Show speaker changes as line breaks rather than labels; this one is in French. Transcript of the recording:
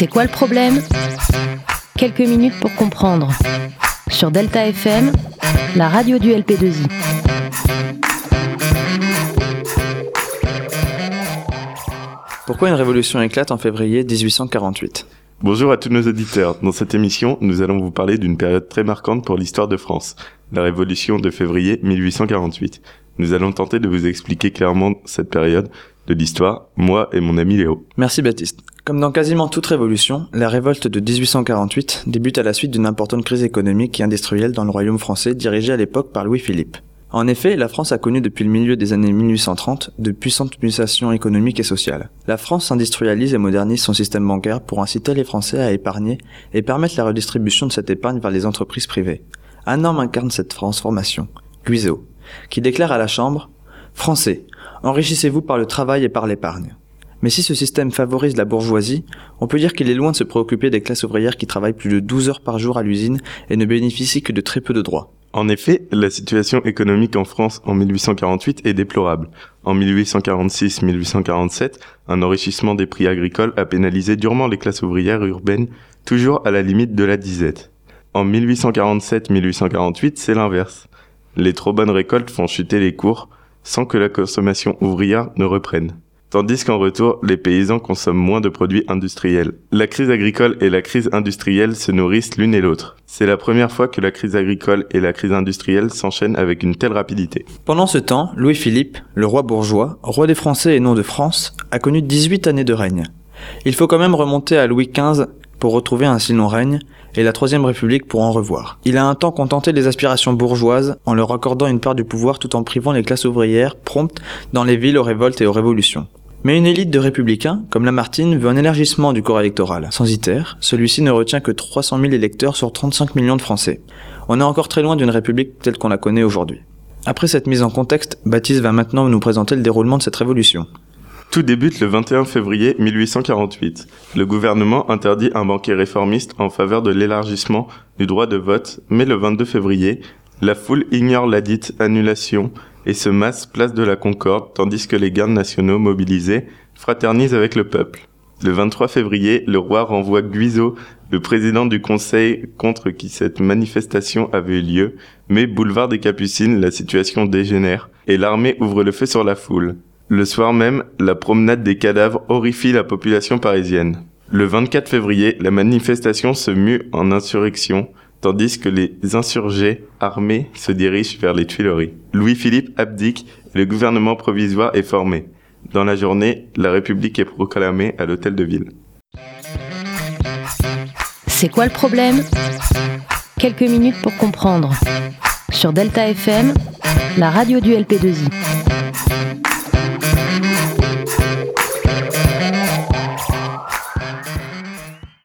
C'est quoi le problème Quelques minutes pour comprendre. Sur Delta FM, la radio du LP2I.
Pourquoi une révolution éclate en février 1848
Bonjour à tous nos auditeurs. Dans cette émission, nous allons vous parler d'une période très marquante pour l'histoire de France, la Révolution de février 1848. Nous allons tenter de vous expliquer clairement cette période de l'histoire, moi et mon ami Léo.
Merci Baptiste. Comme dans quasiment toute révolution, la révolte de 1848 débute à la suite d'une importante crise économique et industrielle dans le royaume français dirigé à l'époque par Louis-Philippe. En effet, la France a connu depuis le milieu des années 1830 de puissantes mutations économiques et sociales. La France industrialise et modernise son système bancaire pour inciter les Français à épargner et permettre la redistribution de cette épargne vers les entreprises privées. Un homme incarne cette transformation, Guizot, qui déclare à la Chambre Français, enrichissez-vous par le travail et par l'épargne. Mais si ce système favorise la bourgeoisie, on peut dire qu'il est loin de se préoccuper des classes ouvrières qui travaillent plus de 12 heures par jour à l'usine et ne bénéficient que de très peu de droits.
En effet, la situation économique en France en 1848 est déplorable. En 1846-1847, un enrichissement des prix agricoles a pénalisé durement les classes ouvrières urbaines, toujours à la limite de la disette. En 1847-1848, c'est l'inverse. Les trop bonnes récoltes font chuter les cours sans que la consommation ouvrière ne reprenne tandis qu'en retour, les paysans consomment moins de produits industriels. La crise agricole et la crise industrielle se nourrissent l'une et l'autre. C'est la première fois que la crise agricole et la crise industrielle s'enchaînent avec une telle rapidité.
Pendant ce temps, Louis-Philippe, le roi bourgeois, roi des Français et non de France, a connu 18 années de règne. Il faut quand même remonter à Louis XV pour retrouver un si long règne, et la Troisième République pour en revoir. Il a un temps contenté les aspirations bourgeoises en leur accordant une part du pouvoir tout en privant les classes ouvrières promptes dans les villes aux révoltes et aux révolutions. Mais une élite de républicains, comme Lamartine, veut un élargissement du corps électoral. Sans ITER, celui-ci ne retient que 300 000 électeurs sur 35 millions de Français. On est encore très loin d'une république telle qu'on la connaît aujourd'hui. Après cette mise en contexte, Baptiste va maintenant nous présenter le déroulement de cette révolution.
Tout débute le 21 février 1848. Le gouvernement interdit un banquet réformiste en faveur de l'élargissement du droit de vote, mais le 22 février, la foule ignore la dite annulation et se masse place de la Concorde, tandis que les gardes nationaux mobilisés fraternisent avec le peuple. Le 23 février, le roi renvoie Guizot, le président du conseil contre qui cette manifestation avait eu lieu, mais boulevard des Capucines, la situation dégénère, et l'armée ouvre le feu sur la foule. Le soir même, la promenade des cadavres horrifie la population parisienne. Le 24 février, la manifestation se mue en insurrection, tandis que les insurgés armés se dirigent vers les Tuileries. Louis-Philippe abdique et le gouvernement provisoire est formé. Dans la journée, la République est proclamée à l'hôtel de ville.
C'est quoi le problème? Quelques minutes pour comprendre. Sur Delta FM, la radio du LP2I.